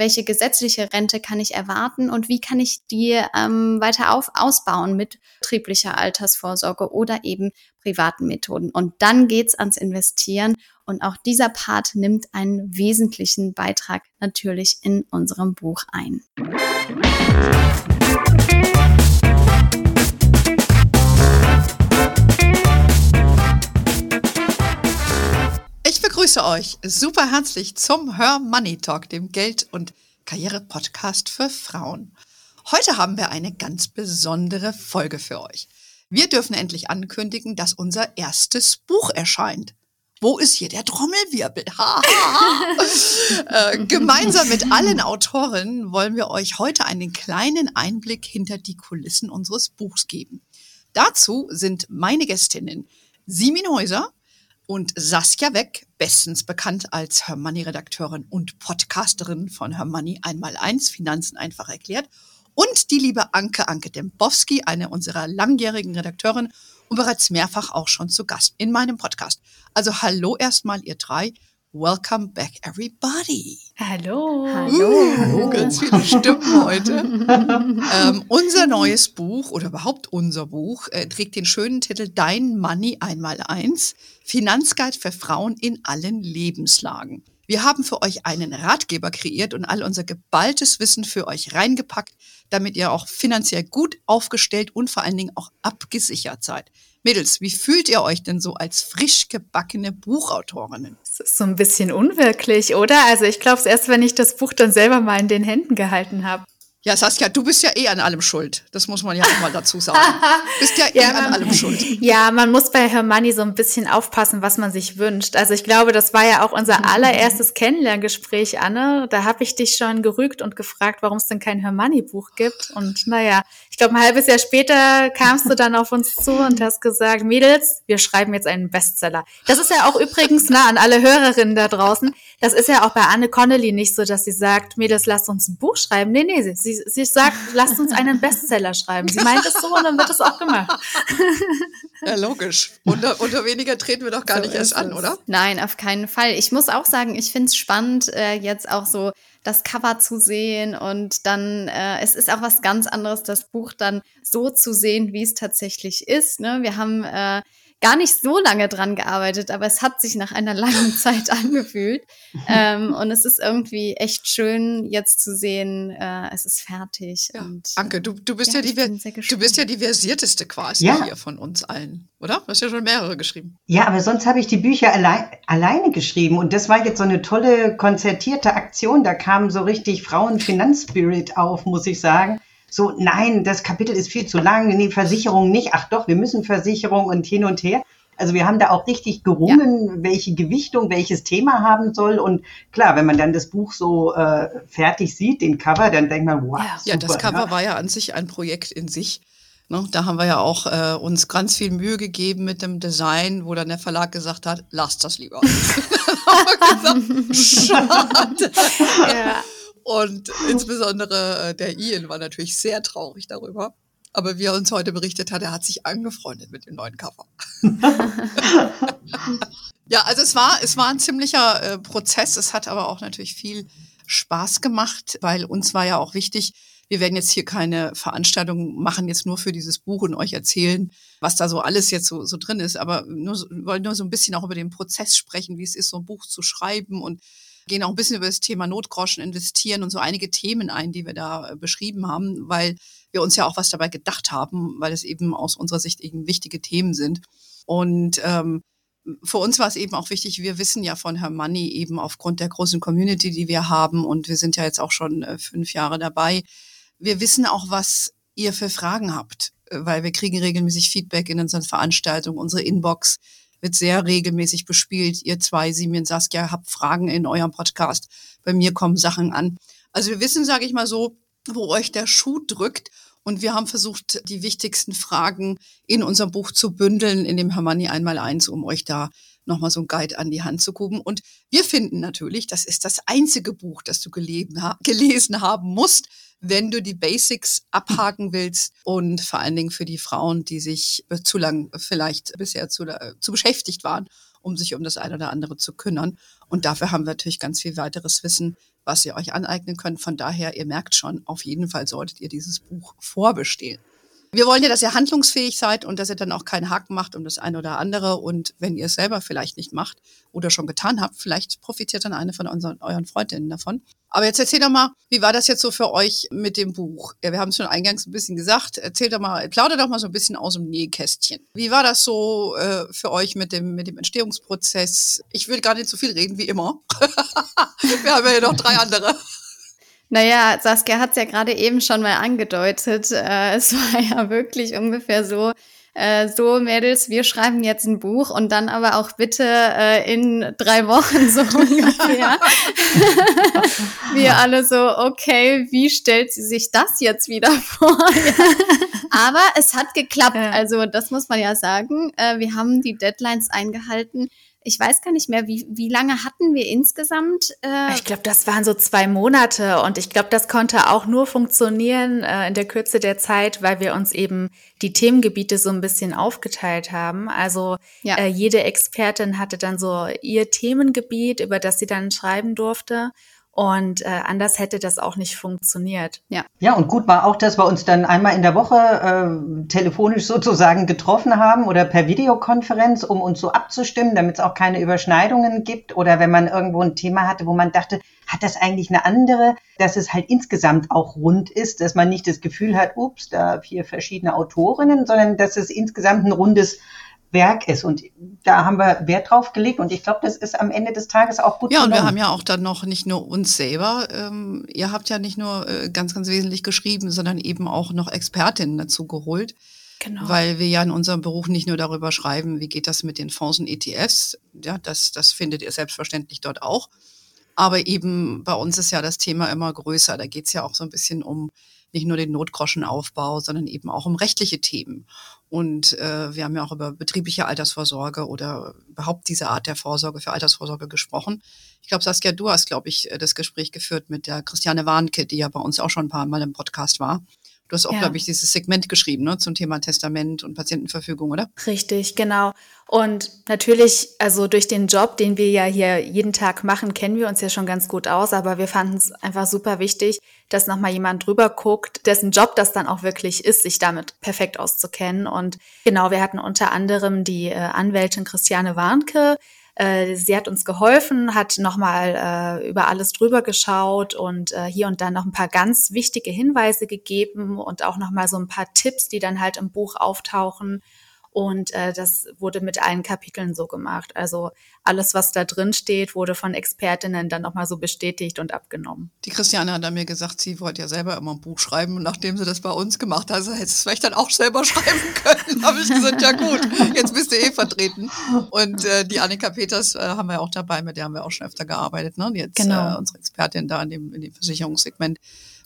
welche gesetzliche Rente kann ich erwarten und wie kann ich die ähm, weiter auf, ausbauen mit betrieblicher Altersvorsorge oder eben privaten Methoden. Und dann geht's ans Investieren. Und auch dieser Part nimmt einen wesentlichen Beitrag natürlich in unserem Buch ein. Begrüße euch super herzlich zum Her Money Talk, dem Geld- und Karriere-Podcast für Frauen. Heute haben wir eine ganz besondere Folge für euch. Wir dürfen endlich ankündigen, dass unser erstes Buch erscheint. Wo ist hier der Trommelwirbel? Ha, ha, äh, gemeinsam mit allen Autorinnen wollen wir euch heute einen kleinen Einblick hinter die Kulissen unseres Buchs geben. Dazu sind meine Gästinnen Simin Häuser, und Saskia Weck, bestens bekannt als Hermoney-Redakteurin und Podcasterin von Hermoney einmal eins, Finanzen einfach erklärt. Und die liebe Anke Anke Dembowski, eine unserer langjährigen Redakteurin und bereits mehrfach auch schon zu Gast in meinem Podcast. Also hallo erstmal ihr drei Welcome back, everybody. Hallo. Hallo. Uh, ganz viele Stimmen heute. ähm, unser neues Buch oder überhaupt unser Buch äh, trägt den schönen Titel Dein Money einmal eins. Finanzguide für Frauen in allen Lebenslagen. Wir haben für euch einen Ratgeber kreiert und all unser geballtes Wissen für euch reingepackt, damit ihr auch finanziell gut aufgestellt und vor allen Dingen auch abgesichert seid. Mädels, wie fühlt ihr euch denn so als frisch gebackene Buchautorinnen? Ist so ein bisschen unwirklich, oder? Also ich glaube es erst, wenn ich das Buch dann selber mal in den Händen gehalten habe. Ja, Saskia, du bist ja eh an allem schuld. Das muss man ja auch mal dazu sagen. bist ja eh ja, an allem schuld. Ja, man muss bei Hermanni so ein bisschen aufpassen, was man sich wünscht. Also ich glaube, das war ja auch unser allererstes Kennenlerngespräch, Anne. Da habe ich dich schon gerügt und gefragt, warum es denn kein Hermanni-Buch gibt. Und naja, ich glaube, ein halbes Jahr später kamst du dann auf uns zu und hast gesagt, Mädels, wir schreiben jetzt einen Bestseller. Das ist ja auch übrigens nah an alle Hörerinnen da draußen. Das ist ja auch bei Anne Connolly nicht so, dass sie sagt, Mädels, lasst uns ein Buch schreiben. Nee, nee, sie Sie, sie sagt, lasst uns einen Bestseller schreiben. Sie meint es so und dann wird es auch gemacht. Ja, logisch. Unter, unter weniger treten wir doch gar so nicht erst an, oder? Nein, auf keinen Fall. Ich muss auch sagen, ich finde es spannend, äh, jetzt auch so das Cover zu sehen und dann, äh, es ist auch was ganz anderes, das Buch dann so zu sehen, wie es tatsächlich ist. Ne? Wir haben äh, gar nicht so lange dran gearbeitet, aber es hat sich nach einer langen Zeit angefühlt. ähm, und es ist irgendwie echt schön, jetzt zu sehen, äh, es ist fertig. Ja. Und, Anke, du, du, bist ja, ja die, du bist ja die versierteste quasi ja. hier von uns allen, oder? Du hast ja schon mehrere geschrieben. Ja, aber sonst habe ich die Bücher allein, alleine geschrieben. Und das war jetzt so eine tolle, konzertierte Aktion. Da kam so richtig Frauenfinanzspirit auf, muss ich sagen so, nein, das Kapitel ist viel zu lang, nee, Versicherung nicht, ach doch, wir müssen Versicherung und hin und her. Also wir haben da auch richtig gerungen, ja. welche Gewichtung welches Thema haben soll. Und klar, wenn man dann das Buch so äh, fertig sieht, den Cover, dann denkt man, wow. Ja, super, ja das Cover ja. war ja an sich ein Projekt in sich. Ne, da haben wir ja auch äh, uns ganz viel Mühe gegeben mit dem Design, wo dann der Verlag gesagt hat, lasst das lieber. gesagt, Schade. Ja. Und insbesondere äh, der Ian war natürlich sehr traurig darüber. Aber wie er uns heute berichtet hat, er hat sich angefreundet mit dem neuen Cover. ja, also es war, es war ein ziemlicher äh, Prozess. Es hat aber auch natürlich viel Spaß gemacht, weil uns war ja auch wichtig, wir werden jetzt hier keine Veranstaltung machen, jetzt nur für dieses Buch und euch erzählen, was da so alles jetzt so, so drin ist. Aber nur, wollen nur so ein bisschen auch über den Prozess sprechen, wie es ist, so ein Buch zu schreiben und gehen auch ein bisschen über das Thema Notgroschen investieren und so einige Themen ein, die wir da äh, beschrieben haben, weil wir uns ja auch was dabei gedacht haben, weil es eben aus unserer Sicht eben wichtige Themen sind. Und ähm, für uns war es eben auch wichtig, wir wissen ja von Herrn Money eben aufgrund der großen Community, die wir haben und wir sind ja jetzt auch schon äh, fünf Jahre dabei. Wir wissen auch, was ihr für Fragen habt, äh, weil wir kriegen regelmäßig Feedback in unseren Veranstaltungen, unsere Inbox wird sehr regelmäßig bespielt. Ihr zwei, Simien, Saskia, habt Fragen in eurem Podcast. Bei mir kommen Sachen an. Also wir wissen, sage ich mal so, wo euch der Schuh drückt. Und wir haben versucht, die wichtigsten Fragen in unserem Buch zu bündeln, in dem Hermanni einmal eins, um euch da nochmal so ein Guide an die Hand zu geben. Und wir finden natürlich, das ist das einzige Buch, das du gelesen haben musst, wenn du die Basics abhaken willst und vor allen Dingen für die Frauen, die sich zu lang vielleicht bisher zu, äh, zu beschäftigt waren um sich um das eine oder andere zu kümmern. Und dafür haben wir natürlich ganz viel weiteres Wissen, was ihr euch aneignen könnt. Von daher, ihr merkt schon, auf jeden Fall solltet ihr dieses Buch vorbestehen. Wir wollen ja, dass ihr handlungsfähig seid und dass ihr dann auch keinen Haken macht um das eine oder andere. Und wenn ihr es selber vielleicht nicht macht oder schon getan habt, vielleicht profitiert dann eine von unseren, euren Freundinnen davon. Aber jetzt erzähl doch mal, wie war das jetzt so für euch mit dem Buch? Ja, wir haben es schon eingangs ein bisschen gesagt. Erzähl doch mal, plauder doch mal so ein bisschen aus dem Nähkästchen. Wie war das so äh, für euch mit dem, mit dem Entstehungsprozess? Ich will gar nicht so viel reden wie immer. wir haben ja noch drei andere. Naja, Saskia hat es ja gerade eben schon mal angedeutet. Äh, es war ja wirklich ungefähr so, äh, so Mädels, wir schreiben jetzt ein Buch und dann aber auch bitte äh, in drei Wochen so ungefähr. wir alle so, okay, wie stellt sie sich das jetzt wieder vor? aber es hat geklappt. Also das muss man ja sagen. Äh, wir haben die Deadlines eingehalten. Ich weiß gar nicht mehr, wie, wie lange hatten wir insgesamt? Äh ich glaube, das waren so zwei Monate und ich glaube, das konnte auch nur funktionieren äh, in der Kürze der Zeit, weil wir uns eben die Themengebiete so ein bisschen aufgeteilt haben. Also ja. äh, jede Expertin hatte dann so ihr Themengebiet, über das sie dann schreiben durfte. Und äh, anders hätte das auch nicht funktioniert. Ja. ja, und gut war auch, dass wir uns dann einmal in der Woche äh, telefonisch sozusagen getroffen haben oder per Videokonferenz, um uns so abzustimmen, damit es auch keine Überschneidungen gibt. Oder wenn man irgendwo ein Thema hatte, wo man dachte, hat das eigentlich eine andere, dass es halt insgesamt auch rund ist, dass man nicht das Gefühl hat, ups, da vier verschiedene Autorinnen, sondern dass es insgesamt ein rundes Werk ist. Und da haben wir Wert drauf gelegt und ich glaube, das ist am Ende des Tages auch gut. Ja, und wir haben ja auch dann noch nicht nur uns selber, ähm, ihr habt ja nicht nur äh, ganz, ganz wesentlich geschrieben, sondern eben auch noch Expertinnen dazu geholt. Genau. Weil wir ja in unserem Beruf nicht nur darüber schreiben, wie geht das mit den Fonds und ETFs, ja, das, das findet ihr selbstverständlich dort auch. Aber eben bei uns ist ja das Thema immer größer. Da geht es ja auch so ein bisschen um nicht nur den Notgroschenaufbau, sondern eben auch um rechtliche Themen. Und äh, wir haben ja auch über betriebliche Altersvorsorge oder überhaupt diese Art der Vorsorge für Altersvorsorge gesprochen. Ich glaube, Saskia, du hast, glaube ich, das Gespräch geführt mit der Christiane Warnke, die ja bei uns auch schon ein paar Mal im Podcast war. Du hast auch, ja. glaube ich, dieses Segment geschrieben ne, zum Thema Testament und Patientenverfügung, oder? Richtig, genau. Und natürlich, also durch den Job, den wir ja hier jeden Tag machen, kennen wir uns ja schon ganz gut aus, aber wir fanden es einfach super wichtig, dass nochmal jemand drüber guckt, dessen Job das dann auch wirklich ist, sich damit perfekt auszukennen. Und genau, wir hatten unter anderem die äh, Anwältin Christiane Warnke, äh, sie hat uns geholfen, hat nochmal äh, über alles drüber geschaut und äh, hier und da noch ein paar ganz wichtige Hinweise gegeben und auch nochmal so ein paar Tipps, die dann halt im Buch auftauchen. Und äh, das wurde mit allen Kapiteln so gemacht. Also alles, was da drin steht, wurde von Expertinnen dann nochmal so bestätigt und abgenommen. Die Christiane hat dann mir gesagt, sie wollte ja selber immer ein Buch schreiben. Und nachdem sie das bei uns gemacht hat, also hätte es vielleicht dann auch selber schreiben können. habe ich gesagt, ja gut, jetzt bist du eh vertreten. Und äh, die Annika Peters äh, haben wir auch dabei, mit der haben wir auch schon öfter gearbeitet. Ne? Jetzt genau. äh, unsere Expertin da in dem, in dem Versicherungssegment.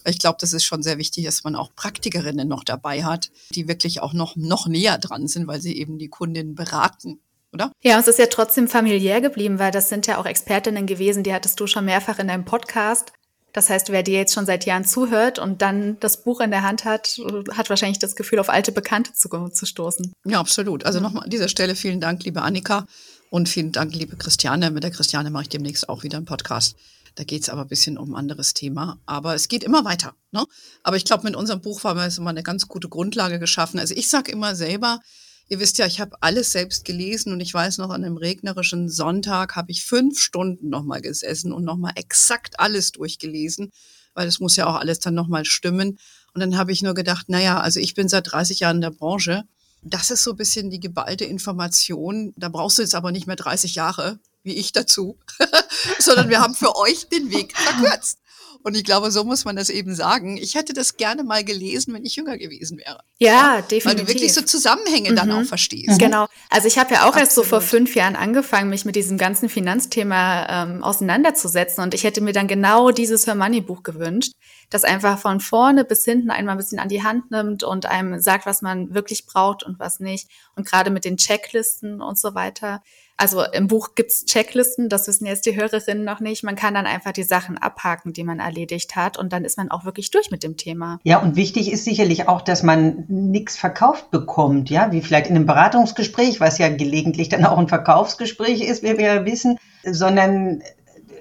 Ich glaube, das ist schon sehr wichtig, dass man auch Praktikerinnen noch dabei hat, die wirklich auch noch, noch näher dran sind, weil sie eben die Kundin beraten. Oder? Ja, es ist ja trotzdem familiär geblieben, weil das sind ja auch Expertinnen gewesen, die hattest du schon mehrfach in deinem Podcast. Das heißt, wer dir jetzt schon seit Jahren zuhört und dann das Buch in der Hand hat, hat wahrscheinlich das Gefühl, auf alte Bekannte zu, zu stoßen. Ja, absolut. Also nochmal an dieser Stelle vielen Dank, liebe Annika und vielen Dank, liebe Christiane. Mit der Christiane mache ich demnächst auch wieder einen Podcast. Da geht es aber ein bisschen um ein anderes Thema. Aber es geht immer weiter. Ne? Aber ich glaube, mit unserem Buch haben wir jetzt mal eine ganz gute Grundlage geschaffen. Also ich sage immer selber, ihr wisst ja, ich habe alles selbst gelesen und ich weiß noch, an einem regnerischen Sonntag habe ich fünf Stunden nochmal gesessen und nochmal exakt alles durchgelesen, weil es muss ja auch alles dann nochmal stimmen. Und dann habe ich nur gedacht, naja, also ich bin seit 30 Jahren in der Branche. Das ist so ein bisschen die geballte Information. Da brauchst du jetzt aber nicht mehr 30 Jahre, wie ich dazu, sondern wir haben für euch den Weg verkürzt. Und ich glaube, so muss man das eben sagen. Ich hätte das gerne mal gelesen, wenn ich jünger gewesen wäre. Ja, definitiv. Weil du wirklich so Zusammenhänge mhm. dann auch verstehst. Genau. Also ich habe ja auch Absolut. erst so vor fünf Jahren angefangen, mich mit diesem ganzen Finanzthema ähm, auseinanderzusetzen. Und ich hätte mir dann genau dieses Her Money Buch gewünscht, das einfach von vorne bis hinten einmal ein bisschen an die Hand nimmt und einem sagt, was man wirklich braucht und was nicht. Und gerade mit den Checklisten und so weiter. Also im Buch gibt's Checklisten, das wissen jetzt die Hörerinnen noch nicht. Man kann dann einfach die Sachen abhaken, die man erledigt hat und dann ist man auch wirklich durch mit dem Thema. Ja, und wichtig ist sicherlich auch, dass man nichts verkauft bekommt, ja, wie vielleicht in einem Beratungsgespräch, was ja gelegentlich dann auch ein Verkaufsgespräch ist, wie wir ja wissen, sondern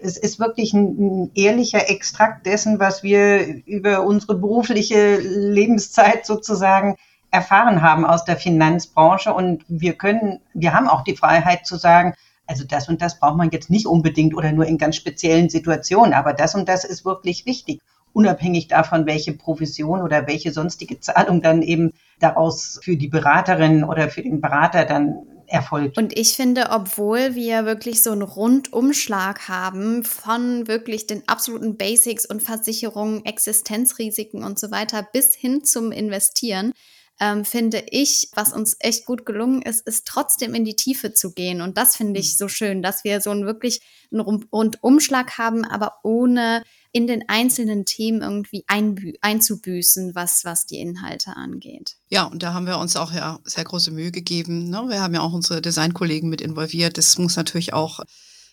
es ist wirklich ein, ein, ehrlicher Extrakt dessen, was wir über unsere berufliche Lebenszeit sozusagen erfahren haben aus der Finanzbranche. Und wir können, wir haben auch die Freiheit zu sagen, also das und das braucht man jetzt nicht unbedingt oder nur in ganz speziellen Situationen, aber das und das ist wirklich wichtig, unabhängig davon, welche Provision oder welche sonstige Zahlung dann eben daraus für die Beraterin oder für den Berater dann erfolgt. Und ich finde, obwohl wir wirklich so einen Rundumschlag haben von wirklich den absoluten Basics und Versicherungen, Existenzrisiken und so weiter bis hin zum Investieren, ähm, finde ich, was uns echt gut gelungen ist, ist trotzdem in die Tiefe zu gehen. Und das finde ich mhm. so schön, dass wir so einen wirklich einen Rundumschlag haben, aber ohne in den einzelnen Themen irgendwie einzubüßen, was, was die Inhalte angeht. Ja, und da haben wir uns auch ja sehr große Mühe gegeben. Ne? Wir haben ja auch unsere Designkollegen mit involviert. Das muss natürlich auch,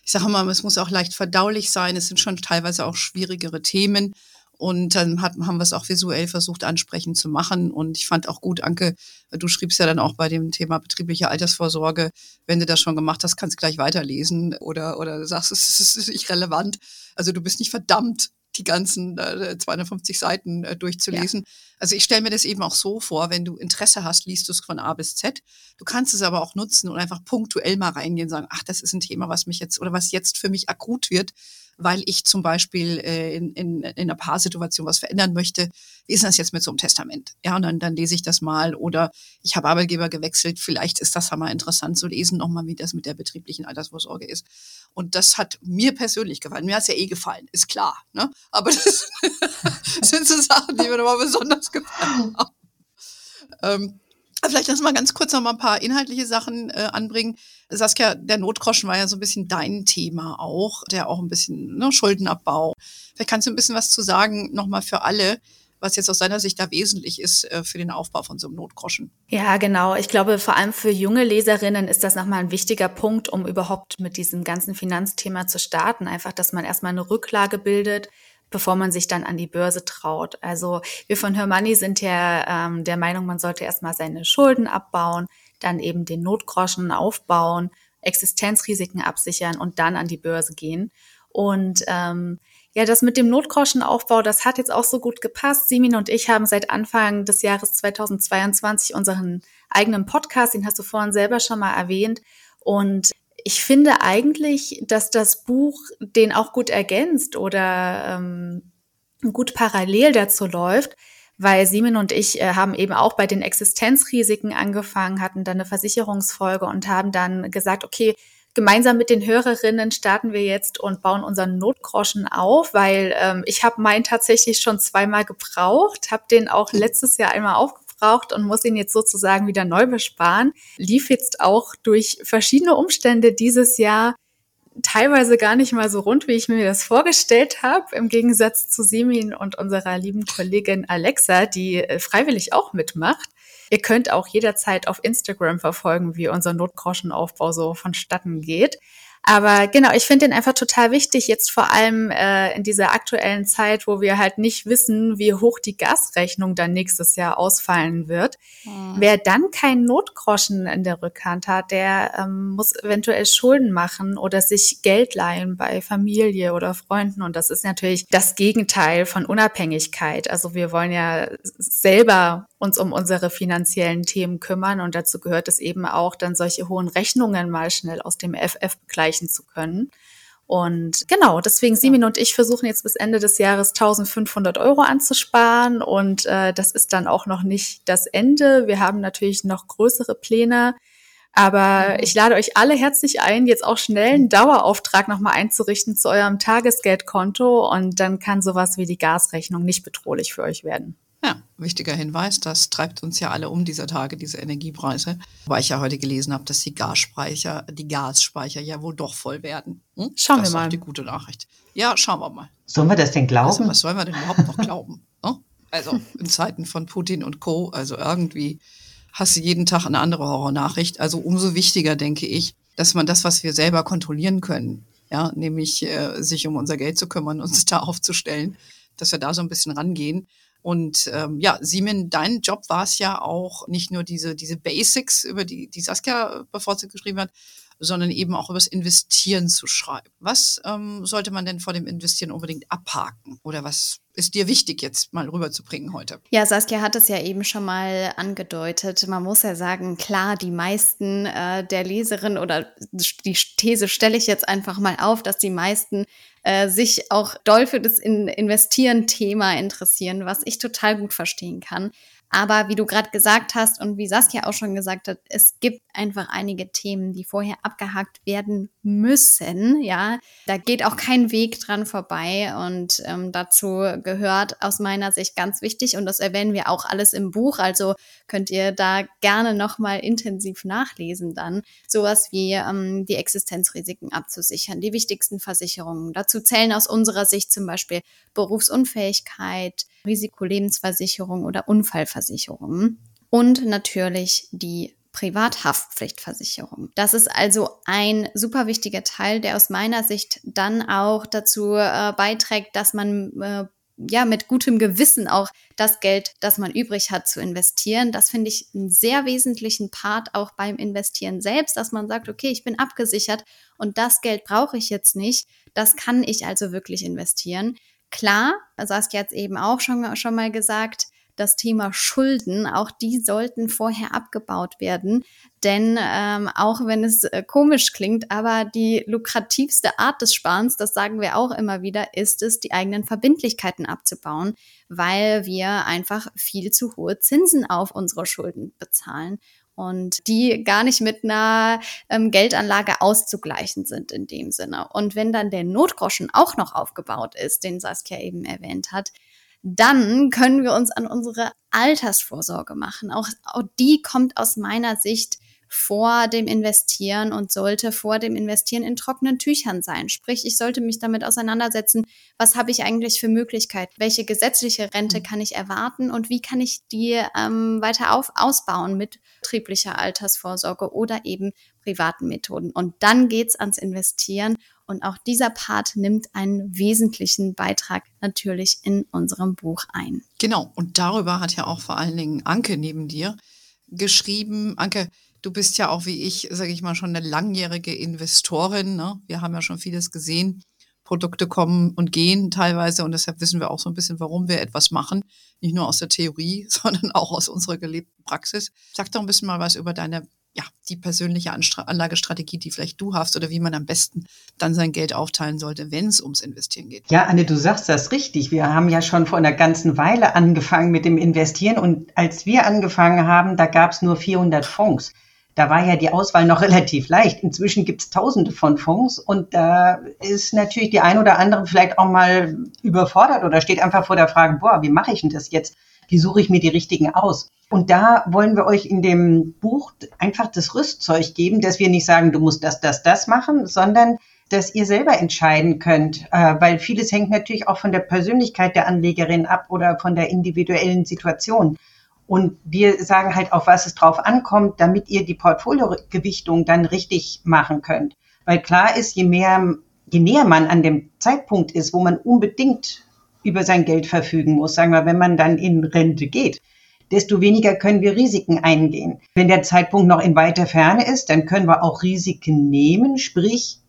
ich sage mal, es muss auch leicht verdaulich sein. Es sind schon teilweise auch schwierigere Themen. Und dann hat, haben wir es auch visuell versucht, ansprechend zu machen. Und ich fand auch gut, Anke, du schriebst ja dann auch bei dem Thema betriebliche Altersvorsorge, wenn du das schon gemacht hast, kannst du gleich weiterlesen oder, oder sagst, es ist nicht relevant. Also du bist nicht verdammt, die ganzen äh, 250 Seiten äh, durchzulesen. Ja. Also ich stelle mir das eben auch so vor, wenn du Interesse hast, liest du es von A bis Z. Du kannst es aber auch nutzen und einfach punktuell mal reingehen und sagen, ach, das ist ein Thema, was mich jetzt oder was jetzt für mich akut wird weil ich zum Beispiel äh, in, in, in einer Paarsituation was verändern möchte. Wie ist das jetzt mit so einem Testament? Ja, und dann, dann lese ich das mal oder ich habe Arbeitgeber gewechselt, vielleicht ist das mal interessant zu lesen, nochmal, wie das mit der betrieblichen Altersvorsorge ist. Und das hat mir persönlich gefallen. Mir hat es ja eh gefallen, ist klar. Ne? Aber das sind so Sachen, die mir nochmal besonders gefallen haben. Ähm, Vielleicht lass mal ganz kurz noch mal ein paar inhaltliche Sachen äh, anbringen. Saskia, der Notgroschen war ja so ein bisschen dein Thema auch, der auch ein bisschen ne, Schuldenabbau. Vielleicht kannst du ein bisschen was zu sagen, nochmal für alle, was jetzt aus deiner Sicht da wesentlich ist äh, für den Aufbau von so einem Notgroschen. Ja, genau. Ich glaube, vor allem für junge Leserinnen ist das nochmal ein wichtiger Punkt, um überhaupt mit diesem ganzen Finanzthema zu starten. Einfach, dass man erstmal eine Rücklage bildet, bevor man sich dann an die Börse traut. Also wir von Hermanni sind ja ähm, der Meinung, man sollte erstmal seine Schulden abbauen, dann eben den Notgroschen aufbauen, Existenzrisiken absichern und dann an die Börse gehen. Und ähm, ja, das mit dem Notgroschenaufbau, das hat jetzt auch so gut gepasst. Simin und ich haben seit Anfang des Jahres 2022 unseren eigenen Podcast, den hast du vorhin selber schon mal erwähnt. Und ich finde eigentlich, dass das Buch den auch gut ergänzt oder ähm, gut parallel dazu läuft, weil Simon und ich äh, haben eben auch bei den Existenzrisiken angefangen, hatten dann eine Versicherungsfolge und haben dann gesagt, okay, gemeinsam mit den Hörerinnen starten wir jetzt und bauen unseren Notgroschen auf, weil ähm, ich habe meinen tatsächlich schon zweimal gebraucht, habe den auch letztes Jahr einmal aufgebaut braucht und muss ihn jetzt sozusagen wieder neu besparen. Lief jetzt auch durch verschiedene Umstände dieses Jahr teilweise gar nicht mal so rund, wie ich mir das vorgestellt habe, im Gegensatz zu Simin und unserer lieben Kollegin Alexa, die äh, freiwillig auch mitmacht. Ihr könnt auch jederzeit auf Instagram verfolgen, wie unser Notgroschenaufbau so vonstatten geht. Aber genau, ich finde den einfach total wichtig, jetzt vor allem äh, in dieser aktuellen Zeit, wo wir halt nicht wissen, wie hoch die Gasrechnung dann nächstes Jahr ausfallen wird. Mhm. Wer dann keinen Notgroschen in der Rückhand hat, der ähm, muss eventuell Schulden machen oder sich Geld leihen bei Familie oder Freunden. Und das ist natürlich das Gegenteil von Unabhängigkeit. Also wir wollen ja selber uns um unsere finanziellen Themen kümmern. Und dazu gehört es eben auch, dann solche hohen Rechnungen mal schnell aus dem FF begleichen zu können. Und genau, deswegen Simin und ich versuchen jetzt bis Ende des Jahres 1500 Euro anzusparen. Und äh, das ist dann auch noch nicht das Ende. Wir haben natürlich noch größere Pläne. Aber mhm. ich lade euch alle herzlich ein, jetzt auch schnell einen Dauerauftrag nochmal einzurichten zu eurem Tagesgeldkonto. Und dann kann sowas wie die Gasrechnung nicht bedrohlich für euch werden. Ja, wichtiger Hinweis, das treibt uns ja alle um dieser Tage, diese Energiepreise. Weil ich ja heute gelesen habe, dass die Gasspeicher, die Gasspeicher ja wohl doch voll werden. Hm? Schauen das wir mal. Das ist die gute Nachricht. Ja, schauen wir mal. Sollen wir das denn glauben? Also, was sollen wir denn überhaupt noch glauben? Hm? Also in Zeiten von Putin und Co. Also irgendwie hast du jeden Tag eine andere Horrornachricht. Also umso wichtiger, denke ich, dass man das, was wir selber kontrollieren können, ja, nämlich äh, sich um unser Geld zu kümmern, uns da aufzustellen, dass wir da so ein bisschen rangehen. Und ähm, ja, Siemens, dein Job war es ja auch nicht nur diese, diese Basics, über die, die Saskia bevorzugt geschrieben hat, sondern eben auch über das Investieren zu schreiben. Was ähm, sollte man denn vor dem Investieren unbedingt abhaken? Oder was ist dir wichtig, jetzt mal rüberzubringen heute? Ja, Saskia hat es ja eben schon mal angedeutet. Man muss ja sagen, klar, die meisten äh, der Leserinnen oder die These stelle ich jetzt einfach mal auf, dass die meisten äh, sich auch doll für das In Investieren-Thema interessieren, was ich total gut verstehen kann. Aber wie du gerade gesagt hast und wie Saskia auch schon gesagt hat, es gibt einfach einige Themen, die vorher abgehakt werden müssen. Ja, da geht auch kein Weg dran vorbei. Und ähm, dazu gehört aus meiner Sicht ganz wichtig, und das erwähnen wir auch alles im Buch. Also könnt ihr da gerne nochmal intensiv nachlesen dann. Sowas wie ähm, die Existenzrisiken abzusichern, die wichtigsten Versicherungen. Dazu zählen aus unserer Sicht zum Beispiel Berufsunfähigkeit, Risikolebensversicherung oder Unfallversicherung und natürlich die Privathaftpflichtversicherung. Das ist also ein super wichtiger Teil, der aus meiner Sicht dann auch dazu äh, beiträgt, dass man äh, ja mit gutem Gewissen auch das Geld, das man übrig hat, zu investieren. Das finde ich einen sehr wesentlichen Part auch beim Investieren selbst, dass man sagt, okay, ich bin abgesichert und das Geld brauche ich jetzt nicht. Das kann ich also wirklich investieren. Klar, Saskia hat es eben auch schon, schon mal gesagt, das Thema Schulden, auch die sollten vorher abgebaut werden. Denn ähm, auch wenn es äh, komisch klingt, aber die lukrativste Art des Sparens, das sagen wir auch immer wieder, ist es, die eigenen Verbindlichkeiten abzubauen, weil wir einfach viel zu hohe Zinsen auf unsere Schulden bezahlen und die gar nicht mit einer ähm, Geldanlage auszugleichen sind in dem Sinne. Und wenn dann der Notgroschen auch noch aufgebaut ist, den Saskia eben erwähnt hat, dann können wir uns an unsere Altersvorsorge machen. Auch, auch die kommt aus meiner Sicht vor dem Investieren und sollte vor dem Investieren in trockenen Tüchern sein. Sprich, ich sollte mich damit auseinandersetzen, was habe ich eigentlich für Möglichkeiten, welche gesetzliche Rente mhm. kann ich erwarten und wie kann ich die ähm, weiter auf, ausbauen mit betrieblicher Altersvorsorge oder eben privaten Methoden. Und dann geht's ans Investieren und auch dieser Part nimmt einen wesentlichen Beitrag natürlich in unserem Buch ein. Genau. Und darüber hat ja auch vor allen Dingen Anke neben dir geschrieben. Anke, Du bist ja auch wie ich, sage ich mal, schon eine langjährige Investorin. Ne? Wir haben ja schon vieles gesehen. Produkte kommen und gehen teilweise und deshalb wissen wir auch so ein bisschen, warum wir etwas machen. Nicht nur aus der Theorie, sondern auch aus unserer gelebten Praxis. Sag doch ein bisschen mal was über deine ja, die persönliche Anlagestrategie, die vielleicht du hast oder wie man am besten dann sein Geld aufteilen sollte, wenn es ums Investieren geht. Ja, Anne, du sagst das richtig. Wir haben ja schon vor einer ganzen Weile angefangen mit dem Investieren und als wir angefangen haben, da gab es nur 400 Fonds. Da war ja die Auswahl noch relativ leicht. Inzwischen gibt es tausende von Fonds und da ist natürlich die ein oder andere vielleicht auch mal überfordert oder steht einfach vor der Frage, boah, wie mache ich denn das jetzt? Wie suche ich mir die richtigen aus? Und da wollen wir euch in dem Buch einfach das Rüstzeug geben, dass wir nicht sagen, du musst das, das, das machen, sondern dass ihr selber entscheiden könnt, äh, weil vieles hängt natürlich auch von der Persönlichkeit der Anlegerin ab oder von der individuellen Situation. Und wir sagen halt, auf was es drauf ankommt, damit ihr die Portfoliogewichtung dann richtig machen könnt. Weil klar ist, je mehr, je näher man an dem Zeitpunkt ist, wo man unbedingt über sein Geld verfügen muss, sagen wir, wenn man dann in Rente geht, desto weniger können wir Risiken eingehen. Wenn der Zeitpunkt noch in weiter Ferne ist, dann können wir auch Risiken nehmen, sprich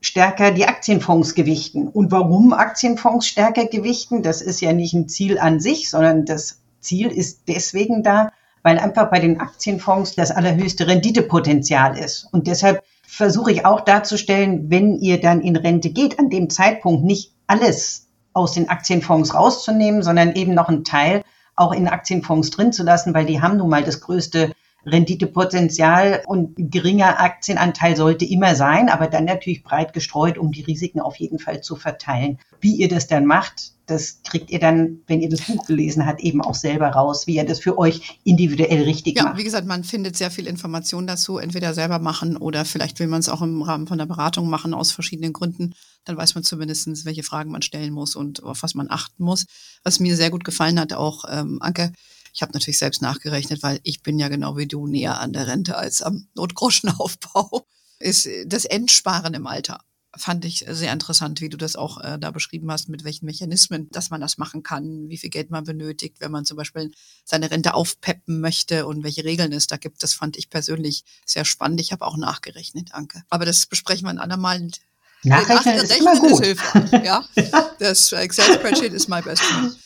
stärker die Aktienfonds gewichten. Und warum Aktienfonds stärker gewichten? Das ist ja nicht ein Ziel an sich, sondern das Ziel ist deswegen da, weil einfach bei den Aktienfonds das allerhöchste Renditepotenzial ist. Und deshalb versuche ich auch darzustellen, wenn ihr dann in Rente geht, an dem Zeitpunkt nicht alles aus den Aktienfonds rauszunehmen, sondern eben noch einen Teil auch in Aktienfonds drin zu lassen, weil die haben nun mal das größte Renditepotenzial und geringer Aktienanteil sollte immer sein, aber dann natürlich breit gestreut, um die Risiken auf jeden Fall zu verteilen. Wie ihr das dann macht, das kriegt ihr dann, wenn ihr das Buch gelesen habt, eben auch selber raus, wie ihr das für euch individuell richtig ja, macht. Ja, wie gesagt, man findet sehr viel Information dazu, entweder selber machen oder vielleicht will man es auch im Rahmen von der Beratung machen aus verschiedenen Gründen. Dann weiß man zumindest, welche Fragen man stellen muss und auf was man achten muss. Was mir sehr gut gefallen hat, auch ähm, Anke, ich habe natürlich selbst nachgerechnet, weil ich bin ja genau wie du näher an der Rente als am Notgroschenaufbau. ist das Endsparen im Alter fand ich sehr interessant, wie du das auch äh, da beschrieben hast, mit welchen Mechanismen, dass man das machen kann, wie viel Geld man benötigt, wenn man zum Beispiel seine Rente aufpeppen möchte und welche Regeln es da gibt. Das fand ich persönlich sehr spannend. Ich habe auch nachgerechnet, Anke. Aber das besprechen wir ein andermal. Nachrechnen ist immer gut. Ist ja? Das Excel-Spreadsheet ist my best friend.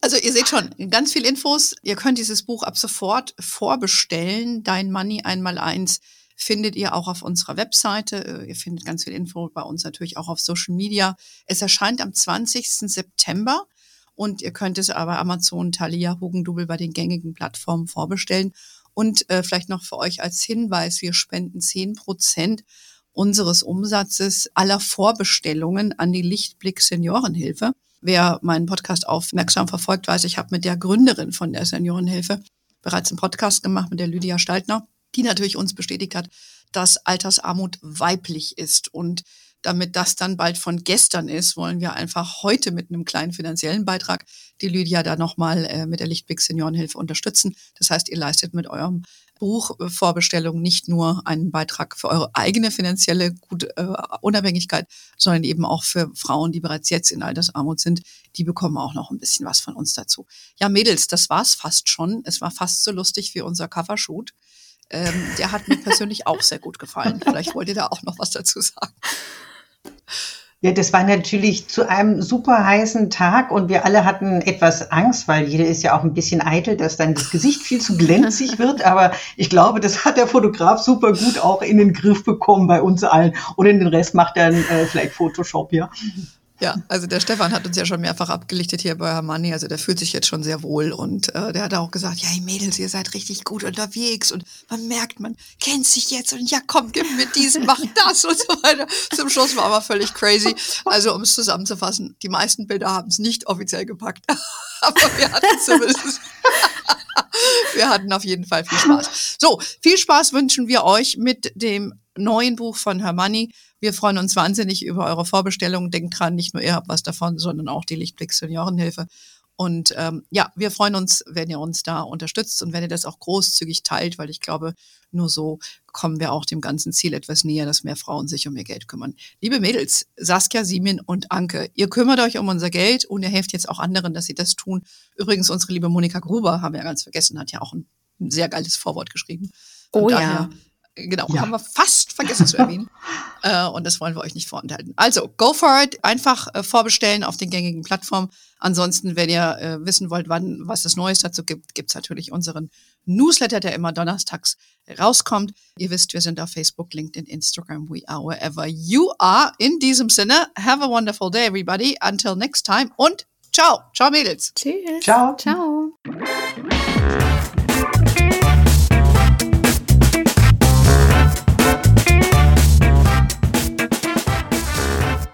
Also ihr seht schon, ganz viel Infos. Ihr könnt dieses Buch ab sofort vorbestellen. Dein Money einmal eins findet ihr auch auf unserer Webseite. Äh, ihr findet ganz viel Info bei uns natürlich auch auf Social Media. Es erscheint am 20. September und ihr könnt es aber Amazon, Thalia, Hugendubel bei den gängigen Plattformen vorbestellen. Und äh, vielleicht noch für euch als Hinweis, wir spenden zehn Prozent unseres Umsatzes aller Vorbestellungen an die Lichtblick Seniorenhilfe. Wer meinen Podcast aufmerksam verfolgt, weiß, ich habe mit der Gründerin von der Seniorenhilfe bereits einen Podcast gemacht, mit der Lydia Staltner die natürlich uns bestätigt hat, dass Altersarmut weiblich ist. Und damit das dann bald von gestern ist, wollen wir einfach heute mit einem kleinen finanziellen Beitrag die Lydia da nochmal äh, mit der Lichtblick Seniorenhilfe unterstützen. Das heißt, ihr leistet mit eurem Buchvorbestellung nicht nur einen Beitrag für eure eigene finanzielle Gut, äh, Unabhängigkeit, sondern eben auch für Frauen, die bereits jetzt in Altersarmut sind. Die bekommen auch noch ein bisschen was von uns dazu. Ja, Mädels, das war's fast schon. Es war fast so lustig wie unser Covershoot. Ähm, der hat mir persönlich auch sehr gut gefallen. Vielleicht wollt ihr da auch noch was dazu sagen. Ja, das war natürlich zu einem super heißen Tag und wir alle hatten etwas Angst, weil jeder ist ja auch ein bisschen eitel, dass dann das Gesicht viel zu glänzig wird. Aber ich glaube, das hat der Fotograf super gut auch in den Griff bekommen bei uns allen. Und in den Rest macht dann äh, vielleicht Photoshop, ja. Ja, also der Stefan hat uns ja schon mehrfach abgelichtet hier bei Hermanni. Also der fühlt sich jetzt schon sehr wohl und äh, der hat auch gesagt, ja, ihr Mädels, ihr seid richtig gut unterwegs und man merkt, man kennt sich jetzt und ja, komm, gib mir diesen, mach das und so weiter. Zum Schluss war aber völlig crazy. Also um es zusammenzufassen, die meisten Bilder haben es nicht offiziell gepackt, aber wir hatten zumindest wir hatten auf jeden Fall viel Spaß. So, viel Spaß wünschen wir euch mit dem neuen Buch von Hermanni. Wir freuen uns wahnsinnig über eure Vorbestellungen. Denkt dran, nicht nur ihr habt was davon, sondern auch die Lichtblick Seniorenhilfe. Und ähm, ja, wir freuen uns, wenn ihr uns da unterstützt und wenn ihr das auch großzügig teilt, weil ich glaube, nur so kommen wir auch dem ganzen Ziel etwas näher, dass mehr Frauen sich um ihr Geld kümmern. Liebe Mädels, Saskia, Simin und Anke, ihr kümmert euch um unser Geld und ihr helft jetzt auch anderen, dass sie das tun. Übrigens, unsere liebe Monika Gruber, haben wir ja ganz vergessen, hat ja auch ein sehr geiles Vorwort geschrieben. Von oh daher, ja Genau, ja. haben wir fast vergessen zu erwähnen. äh, und das wollen wir euch nicht vorenthalten. Also, go for it. Einfach äh, vorbestellen auf den gängigen Plattformen. Ansonsten, wenn ihr äh, wissen wollt, wann was es Neues dazu gibt, gibt's natürlich unseren Newsletter, der immer donnerstags rauskommt. Ihr wisst, wir sind auf Facebook, LinkedIn, Instagram, we are wherever you are. In diesem Sinne, have a wonderful day, everybody. Until next time und ciao. Ciao, Mädels. Tschüss. Ciao. Ciao.